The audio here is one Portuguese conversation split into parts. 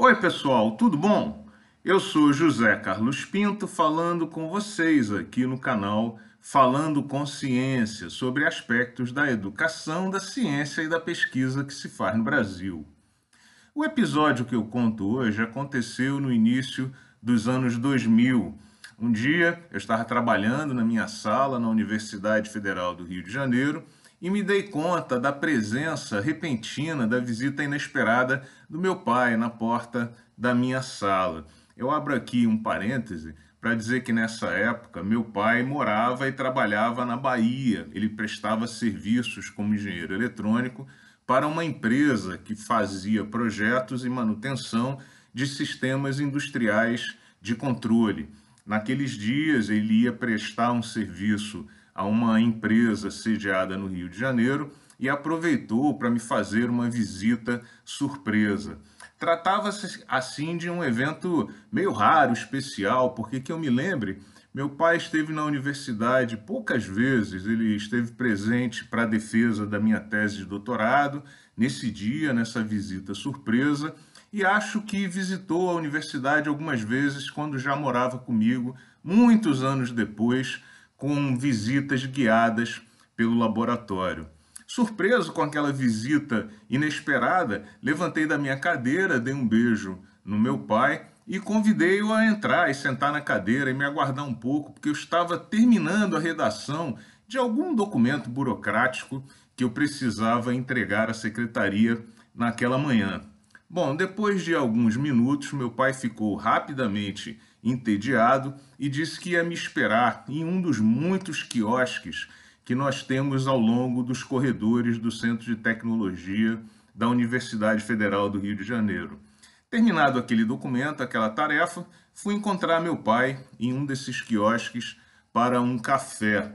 Oi, pessoal, tudo bom? Eu sou José Carlos Pinto falando com vocês aqui no canal Falando com Ciência sobre aspectos da educação, da ciência e da pesquisa que se faz no Brasil. O episódio que eu conto hoje aconteceu no início dos anos 2000. Um dia eu estava trabalhando na minha sala na Universidade Federal do Rio de Janeiro e me dei conta da presença repentina, da visita inesperada do meu pai na porta da minha sala. Eu abro aqui um parêntese para dizer que nessa época meu pai morava e trabalhava na Bahia. Ele prestava serviços como engenheiro eletrônico para uma empresa que fazia projetos e manutenção de sistemas industriais de controle. Naqueles dias ele ia prestar um serviço a uma empresa sediada no Rio de Janeiro e aproveitou para me fazer uma visita surpresa. Tratava-se assim de um evento meio raro, especial, porque que eu me lembre, meu pai esteve na universidade poucas vezes, ele esteve presente para a defesa da minha tese de doutorado, nesse dia, nessa visita surpresa, e acho que visitou a universidade algumas vezes quando já morava comigo, muitos anos depois, com visitas guiadas pelo laboratório. Surpreso com aquela visita inesperada, levantei da minha cadeira, dei um beijo no meu pai e convidei-o a entrar e sentar na cadeira e me aguardar um pouco, porque eu estava terminando a redação de algum documento burocrático que eu precisava entregar à secretaria naquela manhã. Bom, depois de alguns minutos, meu pai ficou rapidamente entediado e disse que ia me esperar em um dos muitos quiosques que nós temos ao longo dos corredores do Centro de Tecnologia da Universidade Federal do Rio de Janeiro. Terminado aquele documento, aquela tarefa, fui encontrar meu pai em um desses quiosques para um café.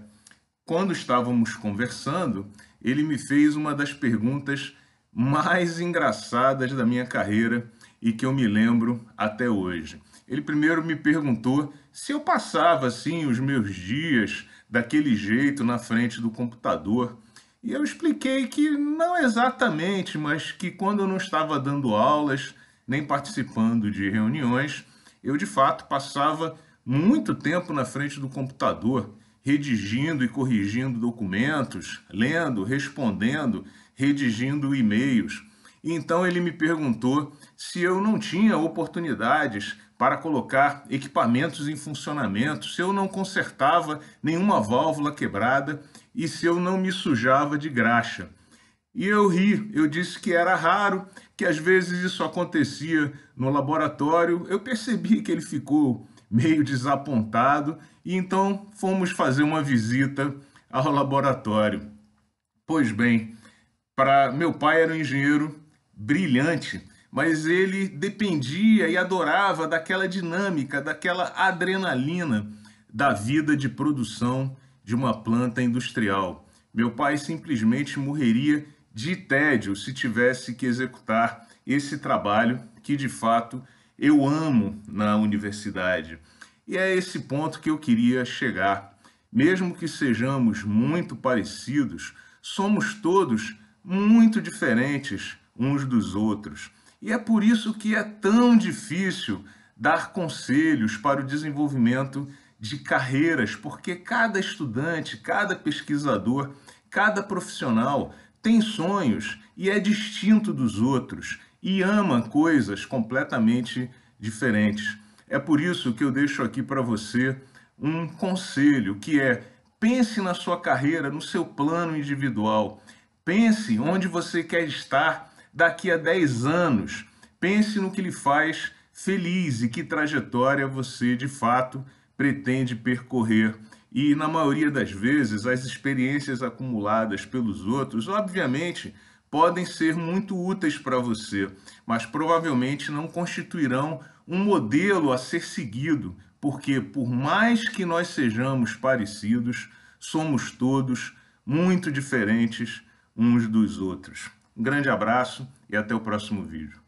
Quando estávamos conversando, ele me fez uma das perguntas mais engraçadas da minha carreira e que eu me lembro até hoje. Ele primeiro me perguntou se eu passava assim os meus dias daquele jeito na frente do computador. E eu expliquei que não exatamente, mas que quando eu não estava dando aulas, nem participando de reuniões, eu de fato passava muito tempo na frente do computador, redigindo e corrigindo documentos, lendo, respondendo, redigindo e-mails. Então ele me perguntou se eu não tinha oportunidades para colocar equipamentos em funcionamento, se eu não consertava nenhuma válvula quebrada e se eu não me sujava de graxa. E eu ri, eu disse que era raro, que às vezes isso acontecia no laboratório. Eu percebi que ele ficou meio desapontado e então fomos fazer uma visita ao laboratório. Pois bem, para meu pai era um engenheiro brilhante, mas ele dependia e adorava daquela dinâmica, daquela adrenalina da vida de produção de uma planta industrial. Meu pai simplesmente morreria de tédio se tivesse que executar esse trabalho que de fato eu amo na universidade. E é esse ponto que eu queria chegar. Mesmo que sejamos muito parecidos, somos todos muito diferentes uns dos outros. E é por isso que é tão difícil dar conselhos para o desenvolvimento de carreiras, porque cada estudante, cada pesquisador, cada profissional tem sonhos e é distinto dos outros e ama coisas completamente diferentes. É por isso que eu deixo aqui para você um conselho que é pense na sua carreira, no seu plano individual. Pense onde você quer estar daqui a 10 anos. Pense no que lhe faz feliz e que trajetória você de fato pretende percorrer. E na maioria das vezes, as experiências acumuladas pelos outros, obviamente, podem ser muito úteis para você, mas provavelmente não constituirão um modelo a ser seguido, porque por mais que nós sejamos parecidos, somos todos muito diferentes uns dos outros. Um grande abraço e até o próximo vídeo.